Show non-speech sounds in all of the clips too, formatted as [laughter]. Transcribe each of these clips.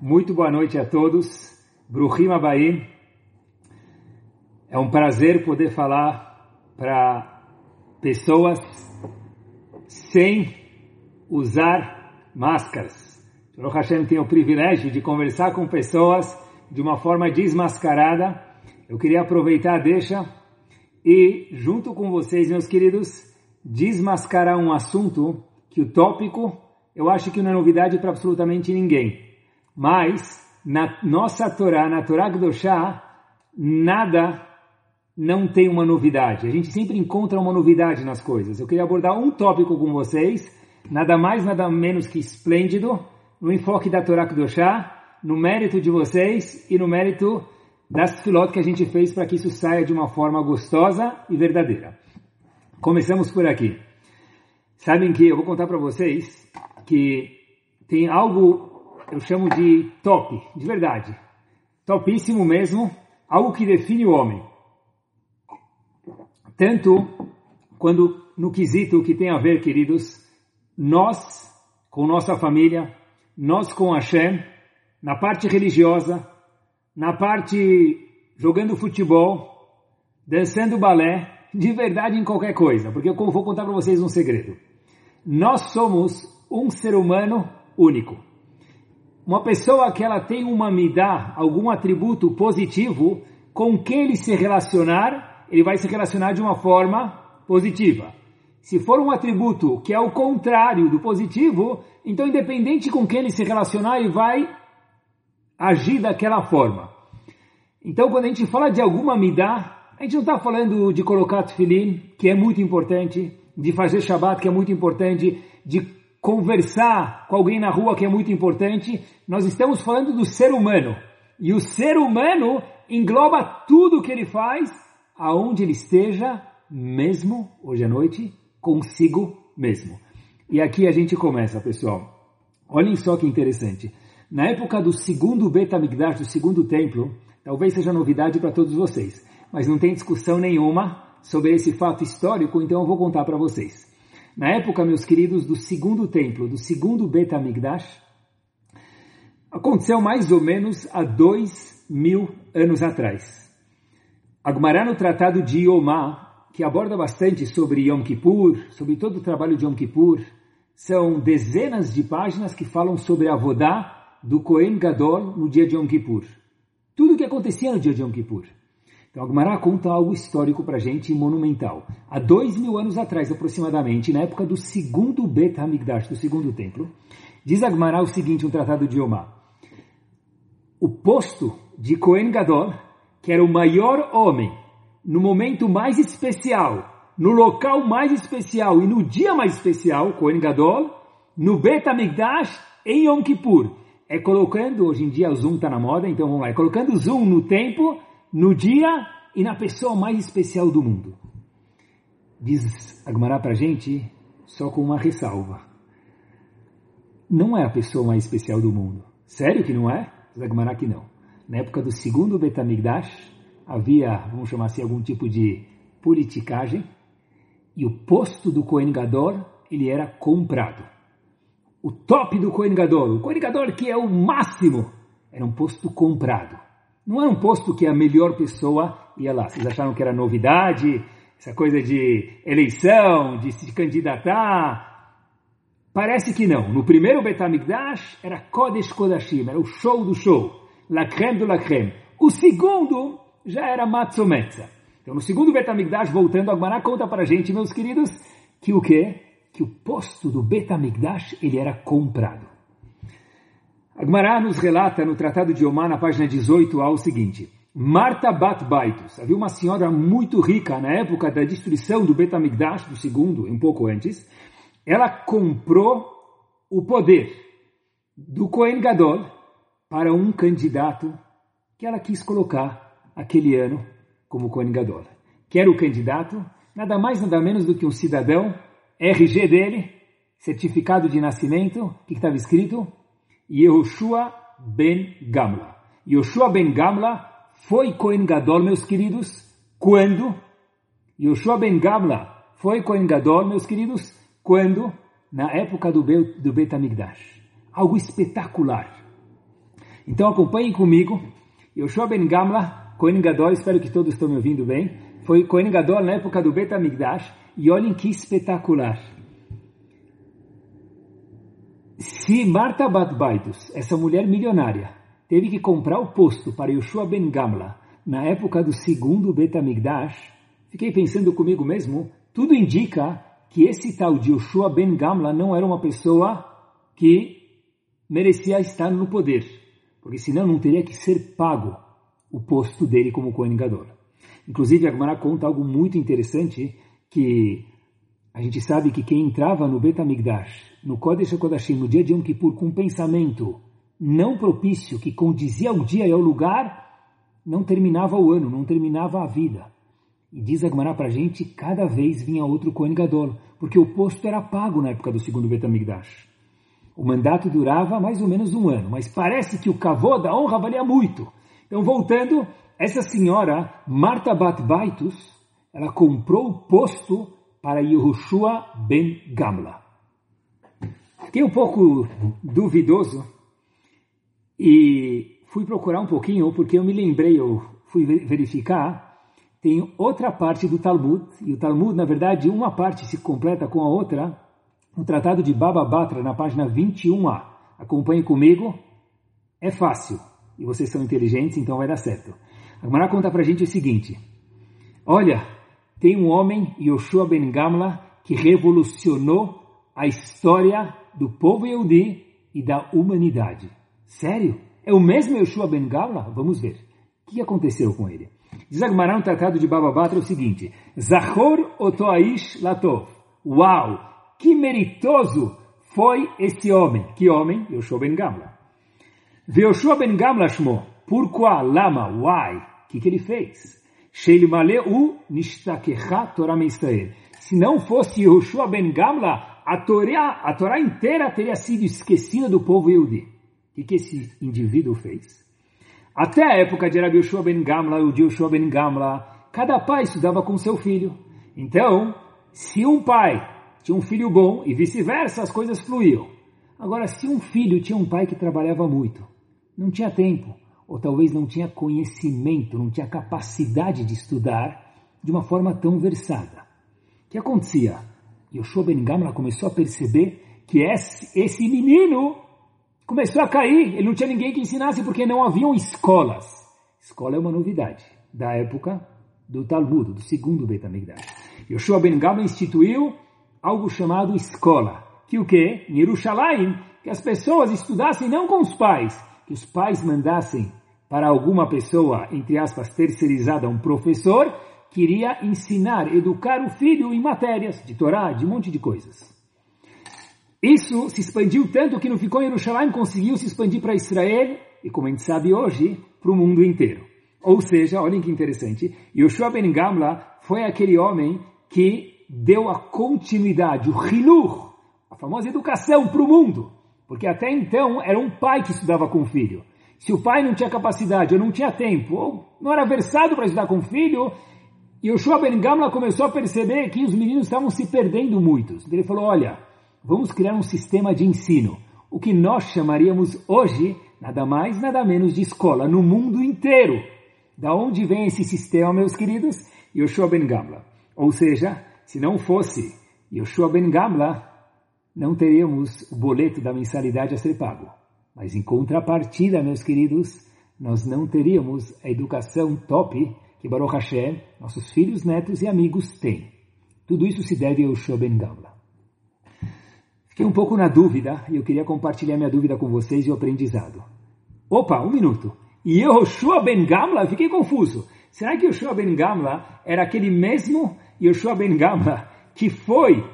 Muito boa noite a todos. Bruhim Abaim. É um prazer poder falar para pessoas sem usar máscaras. O Hashem tem o privilégio de conversar com pessoas de uma forma desmascarada. Eu queria aproveitar a deixa e, junto com vocês, meus queridos, desmascarar um assunto que o tópico eu acho que não é novidade para absolutamente ninguém. Mas, na nossa Torá, na Torá Kedoshá, nada não tem uma novidade. A gente sempre encontra uma novidade nas coisas. Eu queria abordar um tópico com vocês, nada mais, nada menos que esplêndido, no enfoque da Torá Kedoshá, no mérito de vocês e no mérito das filotas que a gente fez para que isso saia de uma forma gostosa e verdadeira. Começamos por aqui. Sabem que eu vou contar para vocês que tem algo eu chamo de top, de verdade. Topíssimo mesmo, algo que define o homem. Tanto quando no quesito que tem a ver, queridos, nós com nossa família, nós com Hashem, na parte religiosa, na parte jogando futebol, dançando balé, de verdade em qualquer coisa, porque eu vou contar para vocês um segredo. Nós somos um ser humano único. Uma pessoa que ela tem uma midá, algum atributo positivo, com quem ele se relacionar, ele vai se relacionar de uma forma positiva. Se for um atributo que é o contrário do positivo, então independente com quem ele se relacionar, ele vai agir daquela forma. Então quando a gente fala de alguma midá, a gente não está falando de colocar tefilim, que é muito importante, de fazer Shabbat, que é muito importante, de conversar com alguém na rua, que é muito importante, nós estamos falando do ser humano. E o ser humano engloba tudo que ele faz, aonde ele esteja, mesmo hoje à noite, consigo mesmo. E aqui a gente começa, pessoal. Olhem só que interessante. Na época do segundo Betamigdash, do segundo templo, talvez seja novidade para todos vocês, mas não tem discussão nenhuma sobre esse fato histórico, então eu vou contar para vocês. Na época, meus queridos, do segundo templo, do segundo Bet HaMikdash, aconteceu mais ou menos há dois mil anos atrás. Agmará no Tratado de Yomá, que aborda bastante sobre Yom Kippur, sobre todo o trabalho de Yom Kippur, são dezenas de páginas que falam sobre a Vodá do Kohen Gadol no dia de Yom Kippur. Tudo o que acontecia no dia de Yom Kippur. Então, Agmará conta algo histórico para a gente, monumental. Há dois mil anos atrás, aproximadamente, na época do segundo Bet HaMikdash, do segundo templo, diz Agmará o seguinte, um tratado de Omar. O posto de Cohen Gadol, que era o maior homem, no momento mais especial, no local mais especial e no dia mais especial, Cohen Gadol, no Bet HaMikdash, em Yom Kippur. É colocando, hoje em dia o Zoom está na moda, então vamos lá, é colocando o Zoom no tempo no dia e na pessoa mais especial do mundo. Diz Agmará para a gente, só com uma ressalva. Não é a pessoa mais especial do mundo. Sério que não é? Diz Agmará que não. Na época do segundo Betamigdash, havia, vamos chamar assim, algum tipo de politicagem, e o posto do Gadol, ele era comprado. O top do Gadol, o Gadol que é o máximo, era um posto comprado. Não era um posto que a melhor pessoa ia lá. Vocês acharam que era novidade, essa coisa de eleição, de se candidatar? Parece que não. No primeiro Betamigdash era Kodesh Kodashim, era o show do show, la creme do la creme. O segundo já era Matzometza. Então no segundo Betamigdash, voltando, Agmará conta para a gente, meus queridos, que o quê? Que o posto do Betamigdash ele era comprado. Agmará nos relata no Tratado de Omar, na página 18, ao seguinte. Marta Bat Baitus, havia uma senhora muito rica na época da destruição do Betamigdash, do segundo, um pouco antes. Ela comprou o poder do Kohen Gadol para um candidato que ela quis colocar aquele ano como Kohen Gadol. Que era o candidato, nada mais nada menos do que um cidadão, RG dele, certificado de nascimento, o que estava escrito? Yehoshua ben Gamla. Yehoshua ben Gamla foi Cohen Gadol, meus queridos, quando? Yehoshua ben Gamla foi Cohen Gadol, meus queridos, quando? Na época do, Be do Betamigdash. Algo espetacular. Então acompanhem comigo. Yoshua Ben Gamla, Kohen Gadol, espero que todos estão me ouvindo bem. Foi Kohen Gadol na época do Bet HaMikdash. E olhem que espetacular. Se Marta Batbaitus, essa mulher milionária, teve que comprar o posto para Yoshua Ben Gamla na época do segundo Bet HaMikdash, fiquei pensando comigo mesmo, tudo indica que esse tal de Yoshua Ben Gamla não era uma pessoa que merecia estar no poder, porque senão não teria que ser pago o posto dele como Kohen. Inclusive, a conta algo muito interessante, que a gente sabe que quem entrava no Bet HaMikdash, no Kodesh HaKodashim, no dia de Yom Kippur, com um pensamento não propício, que condizia ao dia e ao lugar, não terminava o ano, não terminava a vida. E diz a Gemara para a gente, cada vez vinha outro Kohen Gadol, porque o posto era pago na época do segundo Betamigdash. O mandato durava mais ou menos um ano, mas parece que o cavô da honra valia muito. Então, voltando, essa senhora, Marta Batbaitus, ela comprou o posto para Yehoshua ben Gamla. Fiquei um pouco duvidoso e fui procurar um pouquinho, porque eu me lembrei, eu fui verificar, tem outra parte do Talmud, e o Talmud, na verdade, uma parte se completa com a outra, no Tratado de Baba Batra, na página 21a. Acompanhe comigo, é fácil, e vocês são inteligentes, então vai dar certo. A Gemara conta pra gente o seguinte, olha, tem um homem, Yoshua Ben Gamla, que revolucionou a história do povo Yehudi e da humanidade. Sério? É o mesmo Yoshua Ben Gamla? Vamos ver. O que aconteceu com ele? Diz Agmará no tratado de Baba Batra o seguinte: Zahor otoaish latov. Uau! Que meritoso foi esse homem. Que homem? Yoshua Ben Gamla. Yoshua Ben Gamla shmo. Pourquoi? Lama? Why? O que, que ele fez? Torah. Se não fosse Yoshua Ben Gamla, a Torá, a Torá inteira teria sido esquecida do povo Yehudi. O que, esse indivíduo fez? Até a época de Rabbi Yoshua ben Gamla, o Yoshua ben Gamla, cada pai estudava com seu filho. Então, se um pai tinha um filho bom e vice-versa, as coisas fluíam. Agora, se um filho tinha um pai que trabalhava muito, não tinha tempo, ou talvez não tinha conhecimento, não tinha capacidade de estudar de uma forma tão versada. O que acontecia? Yoshua ben Gamla começou a perceber que esse, esse menino começou a cair, ele não tinha ninguém que ensinasse porque não haviam escolas. Escola é uma novidade da época do Talmud, do segundo Beit HaMikdash. Yoshua Ben Gamla instituiu algo chamado escola, que o que? Em Yerushalayim, que as pessoas estudassem não com os pais, que os pais mandassem para alguma pessoa, entre aspas, terceirizada, um professor, que iria ensinar, educar o filho em matérias de Torá, de um monte de coisas. Isso se expandiu tanto que não ficou em Jerusalém, conseguiu se expandir para Israel e, como a gente sabe hoje, para o mundo inteiro. Ou seja, olhem que interessante, Yoshua Ben Gamla foi aquele homem que deu a continuidade, o Hinur, a famosa educação para o mundo. Porque até então era um pai que estudava com o filho. Se o pai não tinha capacidade ou não tinha tempo, ou não era versado para estudar com o filho, Yoshua Ben Gamla começou a perceber que os meninos estavam se perdendo muitos. Ele falou, olha, vamos criar um sistema de ensino, o que nós chamaríamos hoje nada mais, nada menos de escola no mundo inteiro. Da onde vem esse sistema, meus queridos? Yoshua Ben Gamla. Ou seja, se não fosse Yoshua Ben Gamla, não teríamos o boleto da mensalidade a ser pago. Mas em contrapartida, meus queridos, nós não teríamos a educação top que Baruch Hashem, nossos filhos, netos e amigos têm. Tudo isso se deve ao Yoshua Ben Gamla. Fiquei um pouco na dúvida e eu queria compartilhar minha dúvida com vocês e o aprendizado. Opa, um minuto. E Yoshua Ben Gamla? Fiquei confuso. Será que Yoshua Ben Gamla era aquele mesmo Yoshua Ben Gamla que foi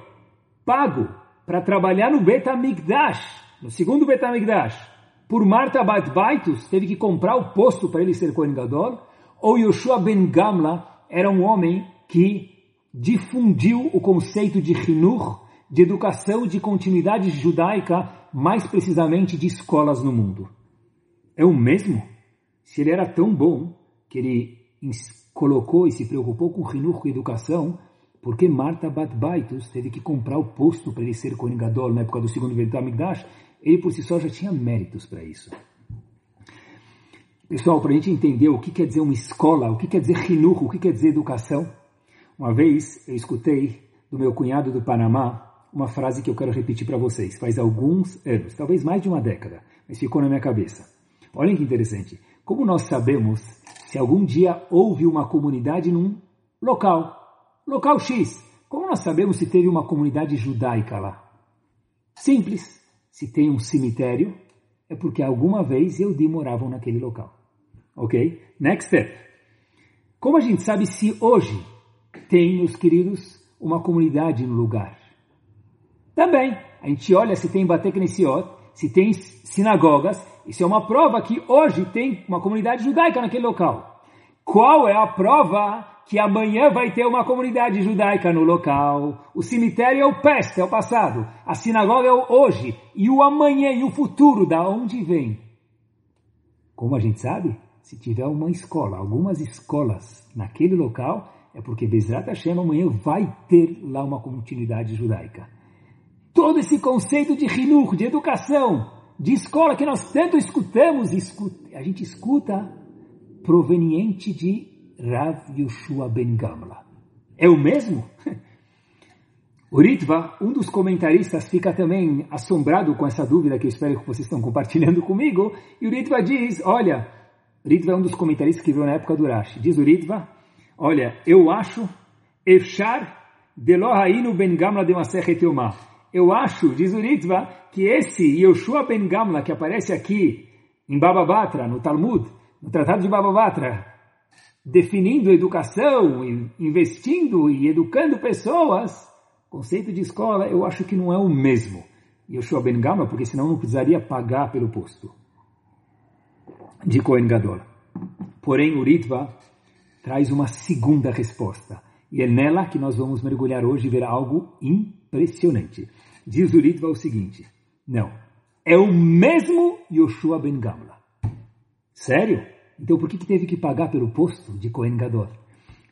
pago para trabalhar no Bet HaMikdash, no segundo Bet HaMikdash, por Marta Bat Baitus, teve que comprar o posto para ele ser Kohen Gadol? Ou Yoshua Ben Gamla era um homem que difundiu o conceito de Hinur de educação de continuidade judaica, mais precisamente de escolas no mundo. É o mesmo? Se ele era tão bom que ele colocou e se preocupou com Hinur, com educação, por que Marta Batbaitus teve que comprar o posto para ele ser Kohen Gadol na época do segundo Beit HaMikdash? Ele por si só já tinha méritos para isso. Pessoal, para a gente entender o que quer dizer uma escola, o que quer dizer rinurro, o que quer dizer educação, uma vez eu escutei do meu cunhado do Panamá uma frase que eu quero repetir para vocês, faz alguns anos, talvez mais de uma década, mas ficou na minha cabeça. Olhem que interessante. Como nós sabemos se algum dia houve uma comunidade num local, local X? Como nós sabemos se teve uma comunidade judaica lá? Simples. Se tem um cemitério, é porque alguma vez Eudim moravam naquele local. Ok? Next step. Como a gente sabe se hoje tem, meus queridos, uma comunidade no lugar? Também. A gente olha se tem Bateknesiot, se tem sinagogas, isso é uma prova que hoje tem uma comunidade judaica naquele local. Qual é a prova que amanhã vai ter uma comunidade judaica no local? O cemitério é o peste, é o passado. A sinagoga é o hoje. E o amanhã e o futuro, da onde vem? Como a gente sabe? Se tiver uma escola, algumas escolas naquele local, é porque Bezrat Hashem amanhã vai ter lá uma continuidade judaica. Todo esse conceito de rinur, de educação, de escola que nós tanto escutamos, escuta, a gente escuta proveniente de Rav Yoshua Ben Gamla. É o mesmo? [laughs] O Ritva, um dos comentaristas, fica também assombrado com essa dúvida que eu espero que vocês estão compartilhando [laughs] comigo. E o Ritva diz, olha, Ritva é um dos comentaristas que veio na época do Rashi. Diz o Ritva, olha, eu acho, Efshar Delohainu Ben Gamla de Yomah eu acho, diz o Ritva, que esse Yoshua Ben Gamla que aparece aqui em Baba Batra, no Talmud, no Tratado de Baba Batra, definindo educação, investindo e educando pessoas, conceito de escola, eu acho que não é o mesmo. Yoshua Ben Gamla, porque senão não precisaria pagar pelo posto de Kohen Gadol. Porém, o Ritva traz uma segunda resposta. E é nela que nós vamos mergulhar hoje e ver algo impressionante. Diz o Ritva o seguinte, não, é o mesmo Yoshua Ben Gamla. Sério? Então por que, que teve que pagar pelo posto de Kohen Gadol?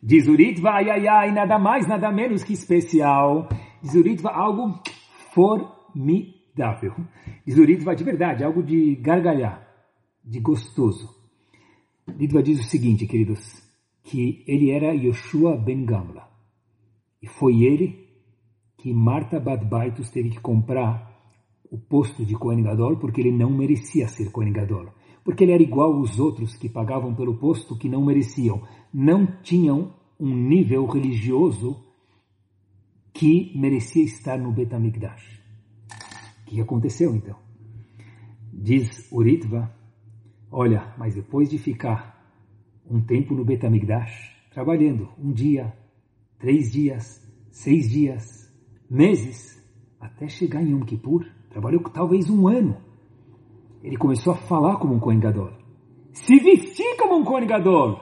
Diz o Ritva, ai, ai, ai, nada mais, nada menos que especial. Diz o Ritva, algo formidável. Diz o Ritva, de verdade, algo de gargalhar, de gostoso. Ritva diz o seguinte, queridos, que ele era Yoshua Ben Gamla. E foi ele que Marta Badbaitus teve que comprar o posto de Kohen Gadol porque ele não merecia ser Kohen Gadol. Porque ele era igual aos outros que pagavam pelo posto que não mereciam. Não tinham um nível religioso que merecia estar no Betamigdash. O que aconteceu então? Diz Uritva, olha, mas depois de ficar um tempo no Betamigdash, trabalhando um dia, três dias, seis dias, meses, até chegar em Yom Kippur, trabalhou talvez um ano. Ele começou a falar como um Kohen Gadol, se vestir como um Kohen Gadol,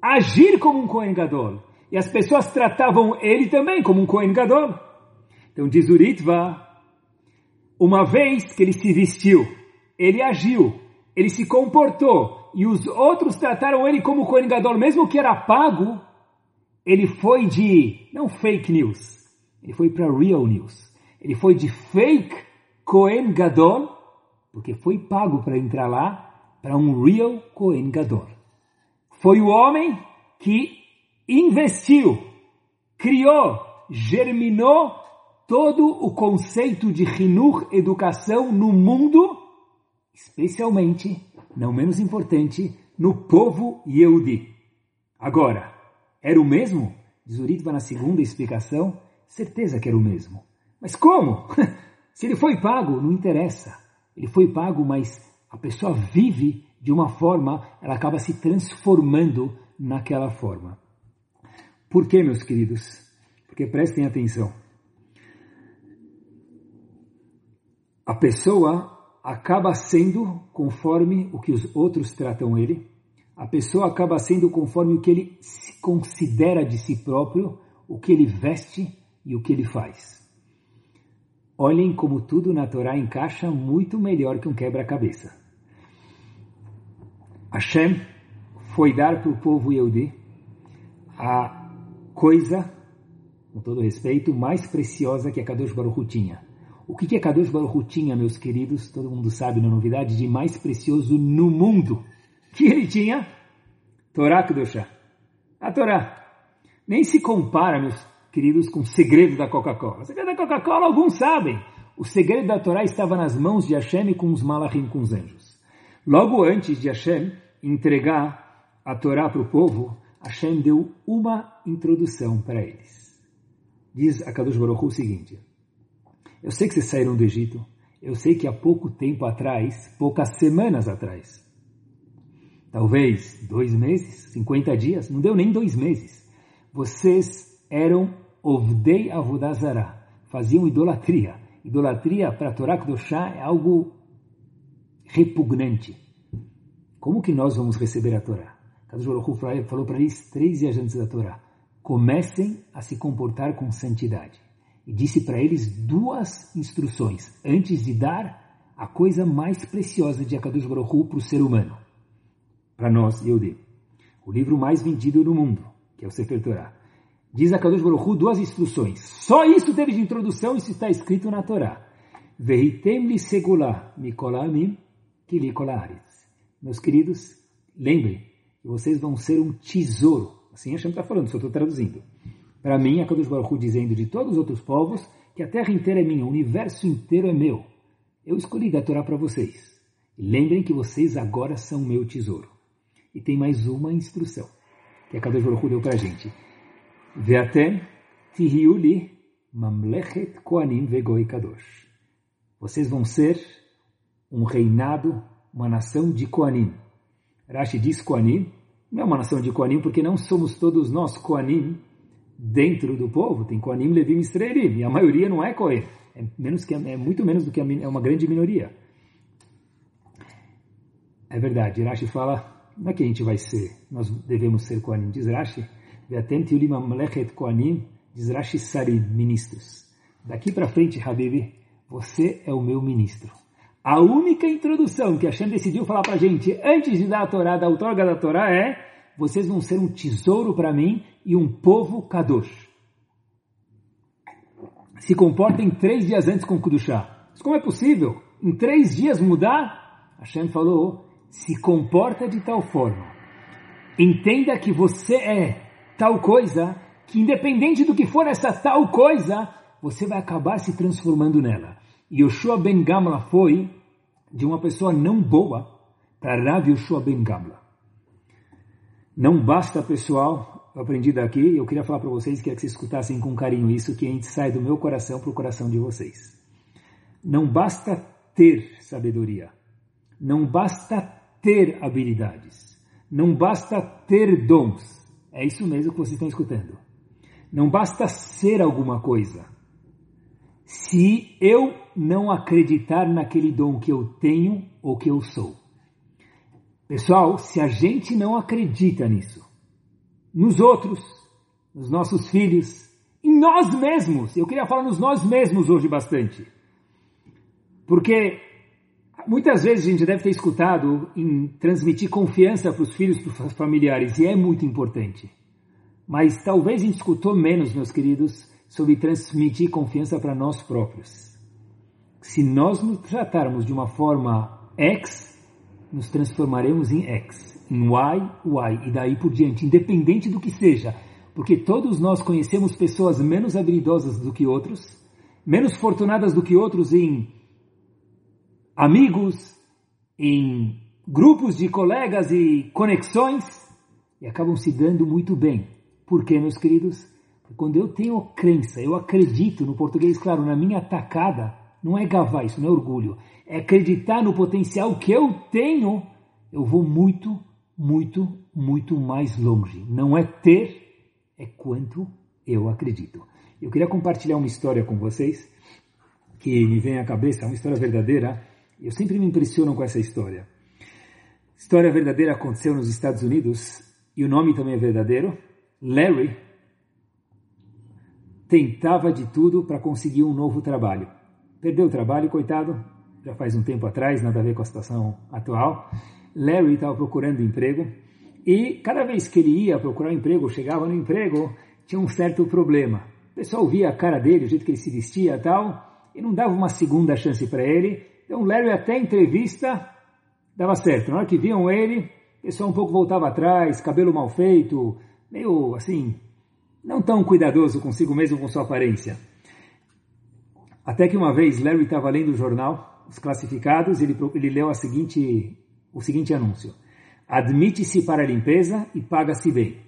agir como um Kohen Gadol. E as pessoas tratavam ele também como um Kohen Gadol. Então diz Uritva, uma vez que ele se vestiu, ele agiu, ele se comportou, e os outros trataram ele como Kohen Gadol, mesmo que era pago, ele foi de, não fake news, ele foi para real news. Ele foi de fake Kohen Gadol, porque foi pago para entrar lá, para um real Kohen Gadol. Foi o homem que investiu, criou, germinou todo o conceito de Hinur, educação no mundo, especialmente não menos importante, no povo Yehudi. Agora, era o mesmo? Diz Uritva na segunda explicação, certeza que era o mesmo. Mas como? [laughs] Se ele foi pago, não interessa. Ele foi pago, mas a pessoa vive de uma forma, ela acaba se transformando naquela forma. Por quê, meus queridos? Porque prestem atenção. A pessoa acaba sendo conforme o que os outros tratam ele, a pessoa acaba sendo conforme o que ele se considera de si próprio, o que ele veste e o que ele faz. Olhem como tudo na Torá encaixa muito melhor que um quebra-cabeça. Hashem foi dar para o povo Yehudi a coisa, com todo respeito, mais preciosa que a Kadosh Baruch tinha o que é Kadosh Baruch tinha, meus queridos, todo mundo sabe na novidade, de mais precioso no mundo. que ele tinha? Torá Kedoshá. A Torá. Nem se compara, meus queridos, com o segredo da Coca-Cola. O segredo da Coca-Cola, alguns sabem. O segredo da Torá estava nas mãos de Hashem com os malachim, com os anjos. Logo antes de Hashem entregar a Torá para o povo, Hashem deu uma introdução para eles. Diz a Kadosh Baruch o seguinte, eu sei que vocês saíram do Egito, eu sei que há pouco tempo atrás, poucas semanas atrás, talvez dois meses, 50 dias, não deu nem dois meses, vocês eram Ovdei Avodazara, faziam idolatria. Idolatria para Torá Kedoshá é algo repugnante. Como que nós vamos receber a Torá? Kadosh Baruch falou para eles três dias antes da Torá, comecem a se comportar com santidade e disse para eles duas instruções antes de dar a coisa mais preciosa de Akadosh Baruch para o ser humano, para nós, eu digo, o livro mais vendido no mundo, que é o Sefer Torah. Diz Akadosh Baruch duas instruções. Só isso teve de introdução, isso está escrito na Torá. Vehitem li segula mikolamim kilikolaritz. Meus queridos, lembrem que vocês vão ser um tesouro. Assim a Hashem está falando, só estou traduzindo para mim, a Kadosh Baruch Hu dizendo de todos os outros povos que a terra inteira é minha, o universo inteiro é meu. Eu escolhi dar Torá para vocês. lembrem que vocês agora são meu tesouro. E tem mais uma instrução que a Kadosh Baruch Hu deu para a gente. Veatem tihiuli mamlechet koanim vegoi kadosh. Vocês vão ser um reinado, uma nação de Koanim. Rashi diz Koanim, não é uma nação de Koanim porque não somos todos nós Koanim, dentro do povo tem Koanim, Levim e Israelim, e a maioria não é Kohen. É, menos que, é muito menos do que a, é uma grande minoria. É verdade, Rashi fala, não é que a gente vai ser, nós devemos ser Koanim, diz Rashi, Ve'atem ulim amlechet Koanim, diz Rashi Sarim. Daqui para frente, Habibi, você é o meu ministro. A única introdução que Hashem decidiu falar para a gente antes de dar a Torá, da outorga da Torá, é vocês vão ser um tesouro para mim e um povo kadosh. Se comportem três dias antes com Kudushá. Mas como é possível? Em três dias mudar? Hashem falou, se comporta de tal forma. Entenda que você é tal coisa, que independente do que for essa tal coisa, você vai acabar se transformando nela. E Yoshua Ben Gamla foi de uma pessoa não boa para Rav Yoshua Ben Gamla. Não basta, pessoal, eu aprendi daqui, eu queria falar para vocês, queria que vocês escutassem com carinho isso, que a gente sai do meu coração para o coração de vocês. Não basta ter sabedoria, não basta ter habilidades, não basta ter dons. É isso mesmo que vocês estão escutando. Não basta ser alguma coisa. Se eu não acreditar naquele dom que eu tenho ou que eu sou. Pessoal, se a gente não acredita nisso, nos outros, nos nossos filhos, em nós mesmos, eu queria falar nos nós mesmos hoje bastante, porque muitas vezes a gente deve ter escutado em transmitir confiança para os filhos, para os familiares, e é muito importante. Mas talvez a gente escutou menos, meus queridos, sobre transmitir confiança para nós próprios. Se nós nos tratarmos de uma forma ex, nos transformaremos em X, em Y, Y, e daí por diante, independente do que seja, porque todos nós conhecemos pessoas menos habilidosas do que outros, menos fortunadas do que outros em amigos, em grupos de colegas e conexões, e acabam se dando muito bem. Por quê, meus queridos? Quando eu tenho crença, eu acredito no português, claro, na minha atacada, não é gavar, isso não é orgulho. É acreditar no potencial que eu tenho. Eu vou muito, muito, muito mais longe. Não é ter, é quanto eu acredito. Eu queria compartilhar uma história com vocês que me vem à cabeça, uma história verdadeira. Eu sempre me impressiono com essa história. História verdadeira aconteceu nos Estados Unidos e o nome também é verdadeiro. Larry tentava de tudo para conseguir um novo trabalho. Perdeu o trabalho, coitado, já faz um tempo atrás, nada a ver com a situação atual. Larry estava procurando emprego e cada vez que ele ia procurar um emprego, chegava no emprego, tinha um certo problema. O pessoal via a cara dele, o jeito que ele se vestia e tal, e não dava uma segunda chance para ele. Então Larry até entrevista dava certo. Na hora que viam ele, pessoal um pouco voltava atrás, cabelo mal feito, meio assim, não tão cuidadoso consigo mesmo com sua aparência. Até que uma vez Larry estava lendo o jornal, os classificados, ele, ele leu a seguinte, o seguinte anúncio. Admite-se para a limpeza e paga-se bem.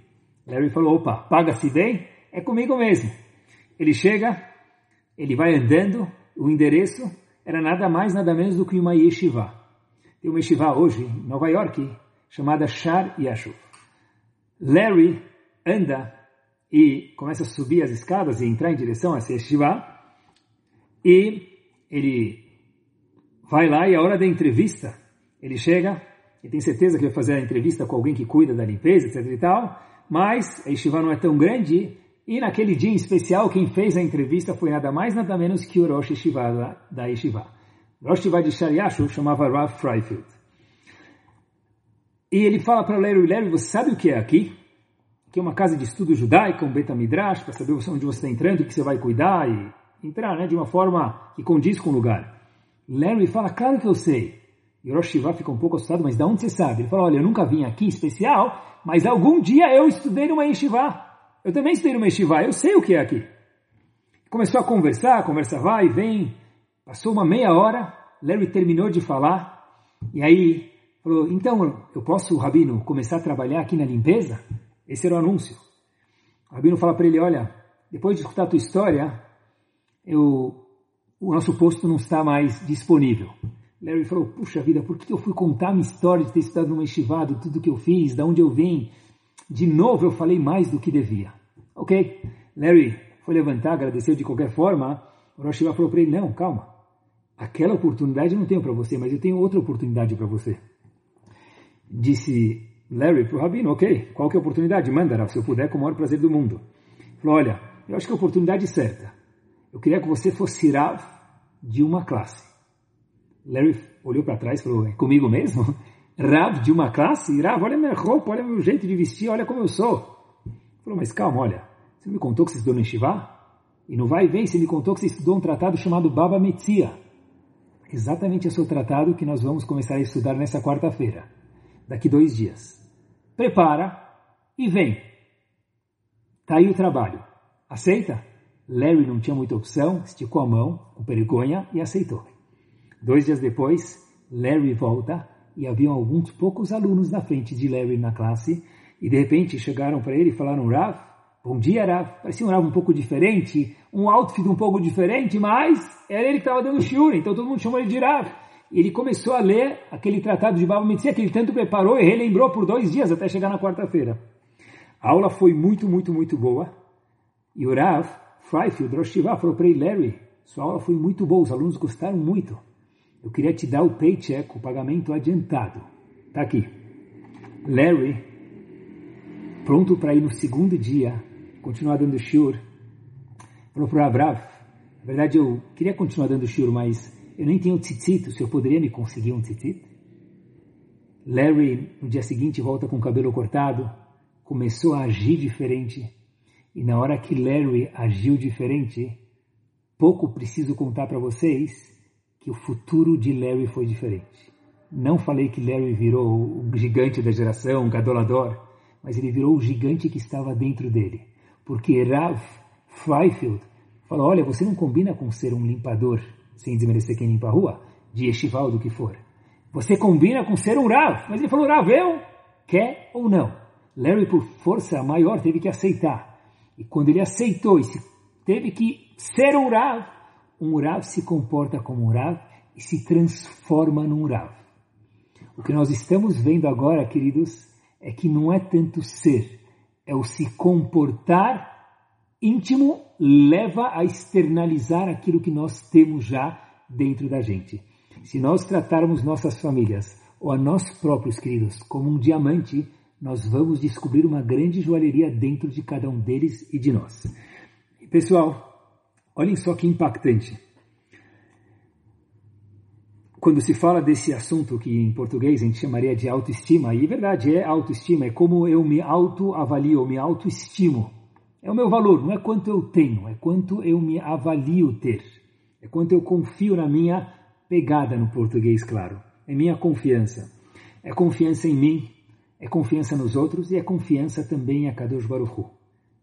Larry falou, opa, paga-se bem? É comigo mesmo. Ele chega, ele vai andando, o endereço era nada mais, nada menos do que uma yeshiva. Tem uma yeshiva hoje, em Nova York, chamada Shar Yashuv. Larry anda e começa a subir as escadas e entrar em direção a essa yeshiva, e ele vai lá e a hora da entrevista, ele chega e tem certeza que vai fazer a entrevista com alguém que cuida da limpeza, etc e tal, mas a Yeshiva não é tão grande e naquele dia especial quem fez a entrevista foi nada mais nada menos que o Rosh Yeshiva da Yeshiva. Rosh Yeshiva de Shariashu chamava Rav Freifield. E ele fala para Larry, Larry, você sabe o que é aqui? Aqui é uma casa de estudo judaica, um Betamidrash, para saber onde você está entrando, o que você vai cuidar e entrar né, de uma forma que condiz com o lugar. Larry fala, claro que eu sei. E Rosh Shiva fica um pouco assustado, mas de onde você sabe? Ele fala, olha, eu nunca vim aqui especial, mas algum dia eu estudei numa yeshiva. Eu também estudei numa yeshiva, eu sei o que é aqui. Começou a conversar, a conversa vai e vem. Passou uma meia hora, Larry terminou de falar, e aí falou, então eu posso, Rabino, começar a trabalhar aqui na limpeza? Esse era o anúncio. O Rabino fala para ele, olha, depois de escutar a tua história, eu, o nosso posto não está mais disponível. Larry falou, puxa vida, por que eu fui contar minha história de ter estudado no estivado, tudo que eu fiz, de onde eu vim? De novo eu falei mais do que devia. Ok, Larry foi levantar, agradeceu de qualquer forma. O Rosh falou para ele, não, calma. Aquela oportunidade eu não tenho para você, mas eu tenho outra oportunidade para você. Disse Larry para o Rabino, ok, qual que é a oportunidade? Manda, se eu puder, com o maior prazer do mundo. Falou, olha, eu acho que é a oportunidade certa. Eu queria que você fosse Rav de uma classe. Larry olhou para trás e falou, é comigo mesmo? Rav de uma classe? Rav, olha minha roupa, olha meu jeito de vestir, olha como eu sou. Falou, mas calma, olha, você me contou que você estudou no Shivá? E no vai vem, você me contou que você estudou um tratado chamado Baba Metzia. Exatamente esse é o tratado que nós vamos começar a estudar nessa quarta-feira, daqui dois dias. Prepara e vem. Tá aí o trabalho. Aceita? Larry não tinha muita opção, esticou a mão, com vergonha, e aceitou. Dois dias depois, Larry volta e haviam alguns poucos alunos na frente de Larry na classe, e de repente chegaram para ele e falaram, Rav, bom dia Rav, parecia um Rav um pouco diferente, um outfit um pouco diferente, mas era ele que estava dando shiur, então todo mundo chamou ele de Rav. Ele começou a ler aquele tratado de Baba Metzia que ele tanto preparou e relembrou por dois dias até chegar na quarta-feira. A aula foi muito, muito, muito boa. E o Rav Fryfield, Rosh falou para ele, Larry, sua aula foi muito boa, os alunos gostaram muito. Eu queria te dar o paycheck, o pagamento adiantado. Tá aqui. Larry, pronto para ir no segundo dia, continuar dando shiur, falou para na verdade eu queria continuar dando shiur, mas eu nem tenho tzitzit, o senhor poderia me conseguir um tzitzit? Larry, no dia seguinte, volta com o cabelo cortado, começou a agir diferente, e na hora que Larry agiu diferente, pouco preciso contar para vocês que o futuro de Larry foi diferente. Não falei que Larry virou o gigante da geração, o gadolador, mas ele virou o gigante que estava dentro dele. Porque Rav Freifield falou, olha, você não combina com ser um limpador, sem desmerecer quem limpa a rua, de estival do que for. Você combina com ser um Rav. Mas ele falou, Rav, eu? Quer ou não? Larry, por força maior, teve que aceitar. E quando ele aceitou e teve que ser um Rav, um Rav se comporta como um Rav e se transforma num Rav. O que nós estamos vendo agora, queridos, é que não é tanto ser, é o se comportar íntimo leva a externalizar aquilo que nós temos já dentro da gente. Se nós tratarmos nossas famílias ou a nós próprios, queridos, como um diamante, nós vamos descobrir uma grande joalheria dentro de cada um deles e de nós. Pessoal, olhem só que impactante. Quando se fala desse assunto que em português a gente chamaria de autoestima, e é verdade, é autoestima, é como eu me autoavalio, eu me autoestimo. É o meu valor, não é quanto eu tenho, é quanto eu me avalio ter. É quanto eu confio na minha pegada no português, claro. É minha confiança. É confiança em mim, é confiança nos outros e é confiança também em Akadosh Baruch Hu.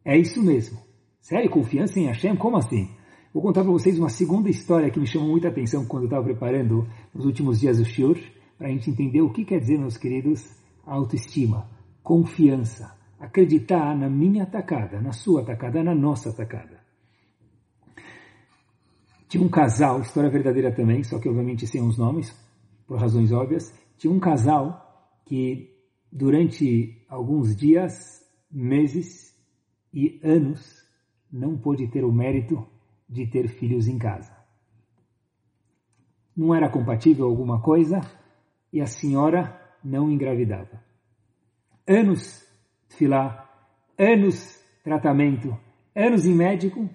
É isso mesmo. Sério, confiança em Hashem? Como assim? Vou contar para vocês uma segunda história que me chamou muita atenção quando eu estava preparando nos últimos dias do Shur, para a gente entender o que quer dizer, meus queridos, autoestima, confiança, acreditar na minha atacada, na sua atacada, na nossa atacada. Tinha um casal, história verdadeira também, só que obviamente sem os nomes, por razões óbvias. Tinha um casal que durante alguns dias, meses e anos não pôde ter o mérito de ter filhos em casa. Não era compatível alguma coisa e a senhora não engravidava. Anos filar, anos tratamento, anos em médico,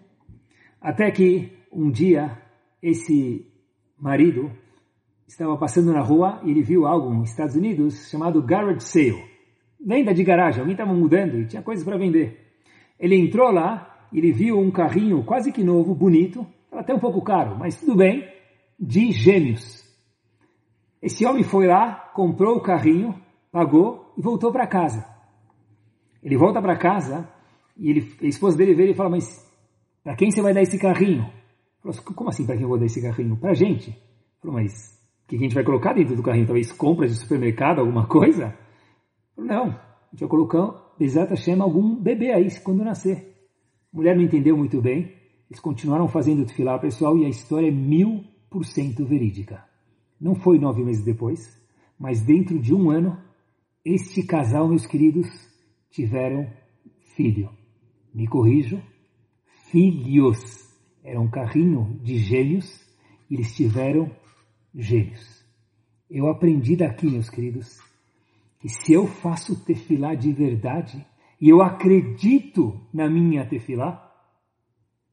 até que um dia esse marido estava passando na rua e ele viu algo nos Estados Unidos chamado garage sale, venda de garagem. Alguém estava mudando e tinha coisas para vender. Ele entrou lá, ele viu um carrinho quase que novo, bonito, até um pouco caro, mas tudo bem, de gêmeos. Esse homem foi lá, comprou o carrinho, pagou e voltou para casa. Ele volta para casa e ele, a esposa dele vê e fala, mas para quem você vai dar esse carrinho? Falou, como assim para quem eu vou dar esse carrinho? Para gente. Falou, mas o que a gente vai colocar dentro do carrinho? Talvez compras de supermercado, alguma coisa? Falou, não, a gente vai colocar, exata chama algum bebê aí quando nascer. A mulher não entendeu muito bem, eles continuaram fazendo filar pessoal e a história é mil por cento verídica. Não foi nove meses depois, mas dentro de um ano, este casal, meus queridos, tiveram filho. Me corrijo, filhos. Era um carrinho de gêmeos e eles tiveram gêmeos. Eu aprendi daqui, meus queridos, que se eu faço tefilá de verdade e eu acredito na minha tefilá,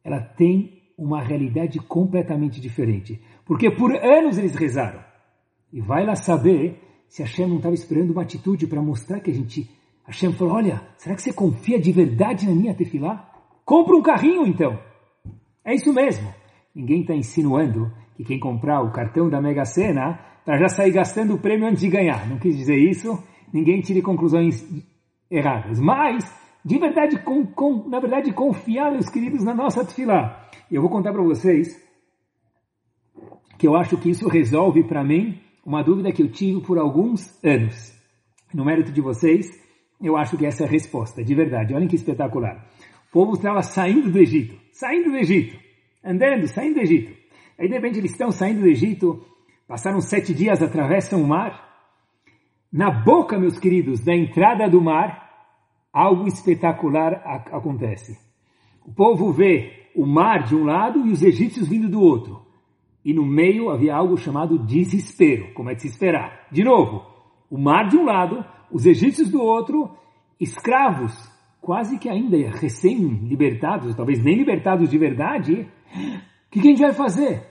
ela tem uma realidade completamente diferente. Porque por anos eles rezaram. E vai lá saber se Hashem não estava esperando uma atitude para mostrar que a gente. Hashem falou: Olha, será que você confia de verdade na minha tefilá? Compra um carrinho então. É isso mesmo. Ninguém está insinuando que quem comprar o cartão da Mega Sena para já sair gastando o prêmio antes de ganhar. Não quis dizer isso. Ninguém tire conclusões erradas. Mas, de verdade, com, com, na verdade, confiar, meus queridos, na nossa tefilá. E eu vou contar para vocês que eu acho que isso resolve para mim uma dúvida que eu tive por alguns anos. No mérito de vocês, eu acho que essa é a resposta, de verdade. Olhem que espetacular. O povo estava saindo do Egito, saindo do Egito, andando, saindo do Egito. Aí de repente eles estão saindo do Egito, passaram sete dias, atravessam o mar. Na boca, meus queridos, da entrada do mar, algo espetacular acontece. O povo vê o mar de um lado e os egípcios vindo do outro. E no meio havia algo chamado desespero, como é de se esperar. De novo, o mar de um lado, os egípcios do outro, escravos, quase que ainda recém-libertados, talvez nem libertados de verdade. O que, que, a gente vai fazer?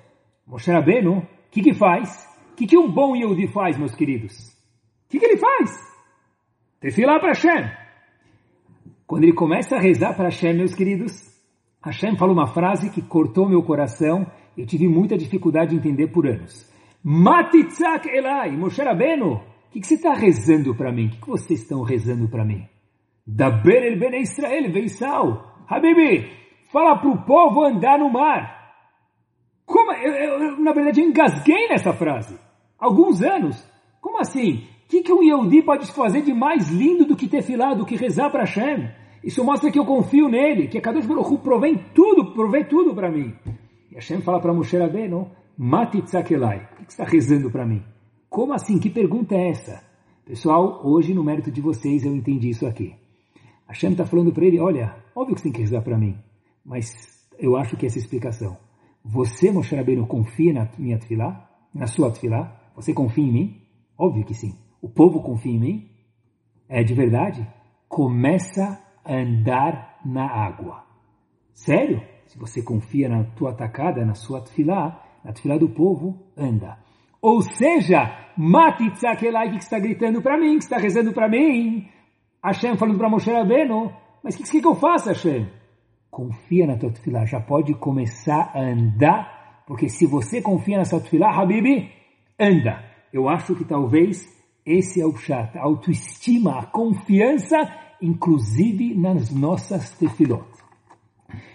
Moshe Rabbeinu, o que, que faz? O que, que um bom Yehudi faz, meus queridos? O que, que ele faz? Tefilá para Hashem. Quando ele começa a rezar para Hashem, meus queridos, Hashem fala uma frase que cortou meu coração eu tive muita dificuldade de entender por anos. Matitzak Elai, Moshe Rabbeinu, o que, que, você está rezando para mim? O que, que, vocês estão rezando para mim? Daber el Ben Israel, Veisal. Habibi, fala para o povo andar no mar. Como? Eu, eu, na verdade, eu engasguei nessa frase. Alguns anos. Como assim? O que, que um Yehudi pode fazer de mais lindo do que ter filado, do que rezar para Hashem? Isso mostra que eu confio nele, que a Kadosh Baruch Hu provém tudo, provém tudo para mim. E Hashem fala para Moshe Rabbeinu, Mati Tzakelai, o que você está rezando para mim? Como assim? Que pergunta é essa? Pessoal, hoje no mérito de vocês eu entendi isso aqui. Hashem está falando para ele, olha, óbvio que você tem que rezar para mim, mas eu acho que essa explicação. Você, Moshe Rabbeinu, confia na minha tefilá? Na sua tefilá? Você confia em mim? Óbvio que sim. O povo confia em mim? É de verdade? Começa a andar na água. Sério? Se você confia na tua atacada, na sua tefilá, na tefilá do povo, anda. Ou seja, mate tzakelai que está gritando para mim, que está rezando para mim. Hashem falando para Moshe Rabbeinu, mas o que, que, que eu faço, Hashem? Confia na tua tefilá, já pode começar a andar, porque se você confia na sua tefilá, Habibi, anda. Eu acho que talvez Esse é o chat, a autoestima, a confiança, inclusive nas nossas tefilot.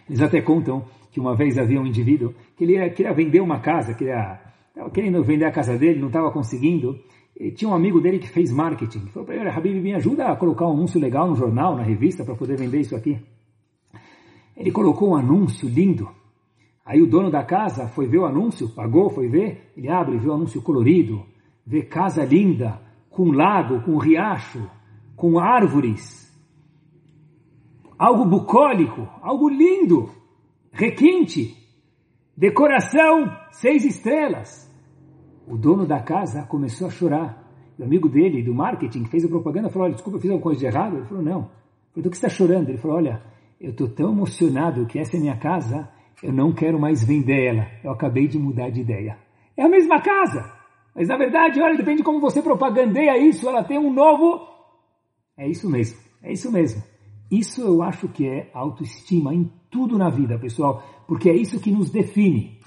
Eles até contam que uma vez havia um indivíduo que ele queria vender uma casa, queria, estava querendo vender a casa dele, não estava conseguindo. E tinha um amigo dele que fez marketing. Falou para ele, Habib, me ajuda a colocar um anúncio legal no jornal, na revista, para poder vender isso aqui. Ele colocou um anúncio lindo. Aí o dono da casa foi ver o anúncio, pagou, foi ver. Ele abre, vê o anúncio colorido, vê casa linda, com lago, com riacho, com árvores. Algo bucólico, algo lindo, requinte, decoração, seis estrelas. O dono da casa começou a chorar. O amigo dele, do marketing, que fez a propaganda, falou, olha, desculpa, eu fiz alguma coisa de errado? Ele falou, não. Falei, do que você está chorando? Ele falou, olha, eu estou tão emocionado que essa é minha casa, eu não quero mais vender ela. Eu acabei de mudar de ideia. É a mesma casa. Mas na verdade, olha, depende de como você propagandeia isso, ela tem um novo. É isso mesmo, é isso mesmo. Isso eu acho que é autoestima em tudo na vida, pessoal, porque é isso que nos define.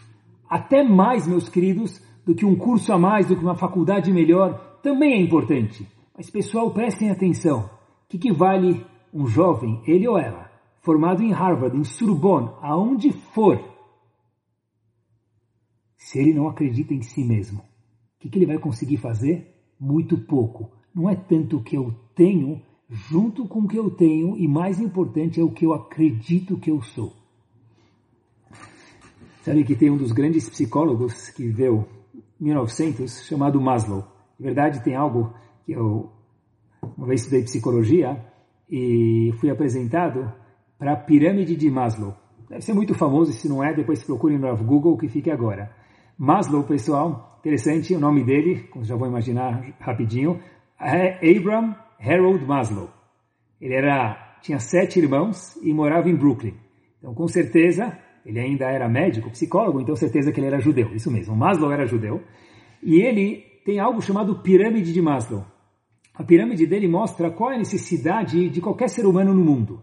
Até mais, meus queridos, do que um curso a mais, do que uma faculdade melhor, também é importante. Mas, pessoal, prestem atenção. O que, que vale um jovem, ele ou ela, formado em Harvard, em Sorbonne, aonde for, se ele não acredita em si mesmo? Que, que ele vai conseguir fazer? Muito pouco. Não é tanto o que eu tenho junto com o que eu tenho e mais importante é o que eu acredito que eu sou. Sabe que tem um dos grandes psicólogos que viveu 1900 chamado Maslow. De verdade tem algo que eu uma vez estudei psicologia e fui apresentado para a pirâmide de Maslow. Deve ser muito famoso, se não é, depois procure no Google que fique agora. Maslow, pessoal, interessante, o nome dele, como já vou imaginar rapidinho, é Abraham Harold Maslow. Ele era, tinha sete irmãos e morava em Brooklyn. Então, com certeza, ele ainda era médico, psicólogo, então certeza que ele era judeu. Isso mesmo, Maslow era judeu. E ele tem algo chamado pirâmide de Maslow. A pirâmide dele mostra qual é a necessidade de qualquer ser humano no mundo.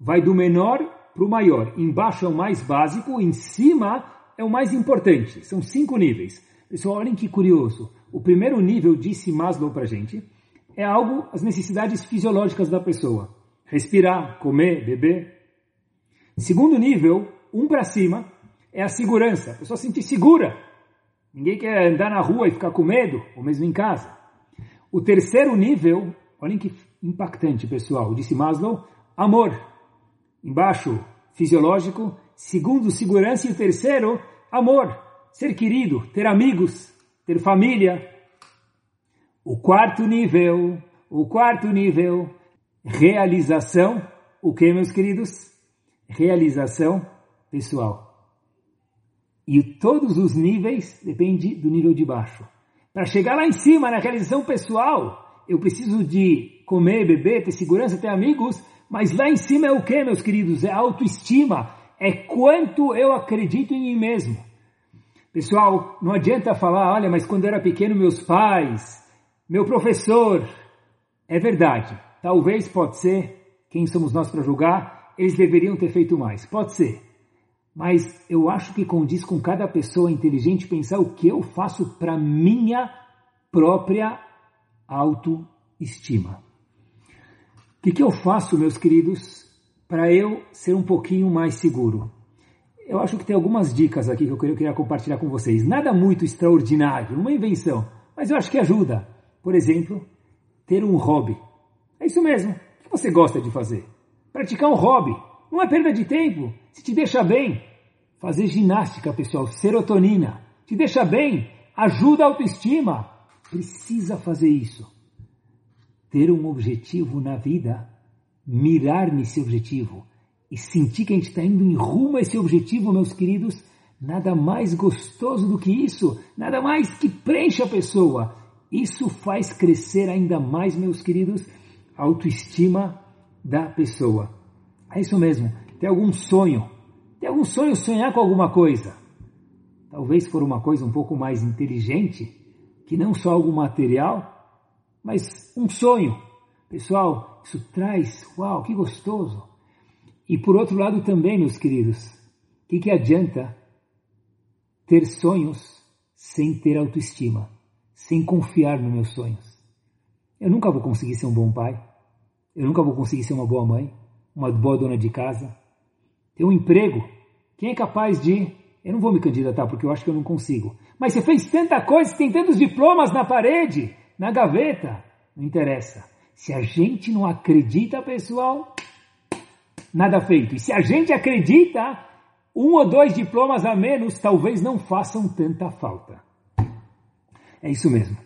Vai do menor para o maior. Embaixo é o mais básico, em cima é o mais importante. São cinco níveis. Pessoal, olhem que curioso. O primeiro nível, disse Maslow para gente, é algo, as necessidades fisiológicas da pessoa. Respirar, comer, beber. Segundo nível, um para cima, é a segurança. A pessoa se sentir segura. Ninguém quer andar na rua e ficar com medo, ou mesmo em casa. O terceiro nível, olhem que impactante, pessoal, disse Maslow, amor. Embaixo, fisiológico. Segundo, segurança. E o terceiro, amor. Ser querido, ter amigos, ter família, o quarto nível, o quarto nível, realização, o que, meus queridos? Realização pessoal. E todos os níveis depende do nível de baixo. Para chegar lá em cima, na realização pessoal, eu preciso de comer, beber, ter segurança, ter amigos, mas lá em cima é o que, meus queridos? É autoestima, é quanto eu acredito em mim mesmo. Pessoal, não adianta falar, olha, mas quando eu era pequeno, meus pais, meu professor, é verdade. Talvez pode ser, quem somos nós para julgar, eles deveriam ter feito mais. Pode ser. Mas eu acho que condiz com cada pessoa inteligente pensar o que eu faço para minha própria autoestima. O que, que eu faço, meus queridos, para eu ser um pouquinho mais seguro? Eu acho que tem algumas dicas aqui que eu queria compartilhar com vocês. Nada muito extraordinário, uma invenção, mas eu acho que ajuda. Por exemplo, ter um hobby. É isso mesmo. O que você gosta de fazer? Praticar um hobby. Não é perda de tempo. Se te deixa bem. Fazer ginástica, pessoal. Serotonina. Te deixa bem. Ajuda a autoestima. Precisa fazer isso. Ter um objetivo na vida. Mirar nesse objetivo. E sentir que a gente está indo em rumo a esse objetivo, meus queridos. Nada mais gostoso do que isso. Nada mais que preenche a pessoa isso faz crescer ainda mais, meus queridos, a autoestima da pessoa. É isso mesmo. Tem algum sonho? Tem algum sonho sonhar com alguma coisa? Talvez for uma coisa um pouco mais inteligente, que não só algo material, mas um sonho. Pessoal, isso traz, uau, que gostoso. E por outro lado também, meus queridos, o que, que adianta ter sonhos sem ter autoestima? sem confiar nos meus sonhos. Eu nunca vou conseguir ser um bom pai. Eu nunca vou conseguir ser uma boa mãe, uma boa dona de casa. Ter um emprego. Quem é capaz de. Eu não vou me candidatar porque eu acho que eu não consigo. Mas você fez tanta coisa, tem tantos diplomas na parede, na gaveta. Não interessa. Se a gente não acredita, pessoal, nada feito. E se a gente acredita, um ou dois diplomas a menos talvez não façam tanta falta. É isso mesmo.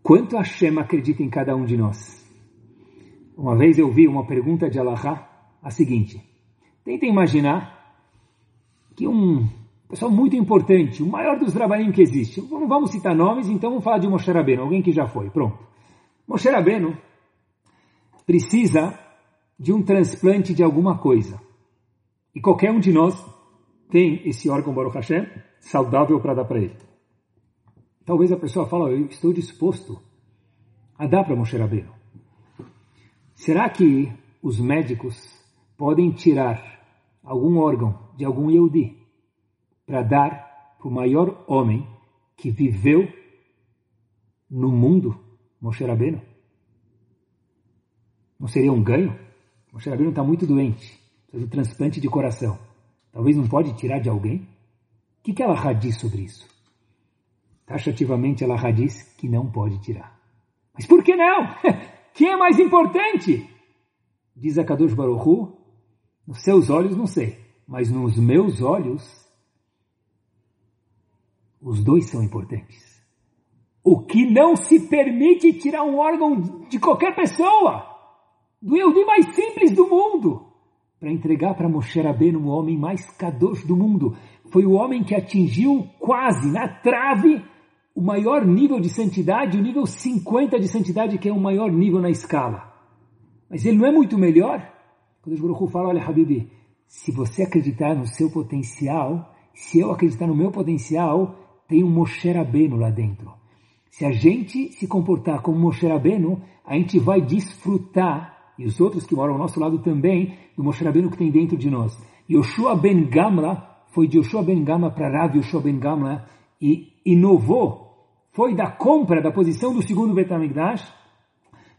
Quanto Hashem acredita em cada um de nós? Uma vez eu vi uma pergunta de Allah, a seguinte. Tenta imaginar que um pessoal muito importante, o maior dos trabalhinhos que existe, não vamos citar nomes, então vamos falar de Moshe Rabbeinu, alguém que já foi, pronto. Moshe Rabbeinu precisa de um transplante de alguma coisa. E qualquer um de nós tem esse órgão Baruch Hashem saudável para dar para ele. Talvez a pessoa fale, eu estou disposto a dar para Moshe Rabbeinu. Será que os médicos podem tirar algum órgão de algum Yehudi para dar para o maior homem que viveu no mundo, Moshe Rabbeinu? Não seria um ganho? Moshe Rabbeinu está muito doente, precisa de transplante de coração. Talvez não pode tirar de alguém? O que, que ela diz sobre isso? Taxativamente ela diz que não pode tirar. Mas por que não? [laughs] Quem é mais importante? Diz a Kadosh Baruchu, nos seus olhos não sei, mas nos meus olhos, os dois são importantes. O que não se permite tirar um órgão de qualquer pessoa, do Yehudi mais simples do mundo, para entregar para Moshe Rabbeinu, o homem mais kadosh do mundo. Foi o homem que atingiu quase na trave o maior nível de santidade, o nível 50 de santidade, que é o maior nível na escala. Mas ele não é muito melhor? Quando o Baruch fala, olha, Habibi, se você acreditar no seu potencial, se eu acreditar no meu potencial, tem um Moshe Rabbeinu lá dentro. Se a gente se comportar como Moshe Rabbeinu, a gente vai desfrutar, e os outros que moram ao nosso lado também, do Moshe Rabbeinu que tem dentro de nós. Yoshua ben Gamla foi de Yoshua ben Gamla para Rav Yoshua ben Gamla e inovou, foi da compra da posição do segundo Betamigdash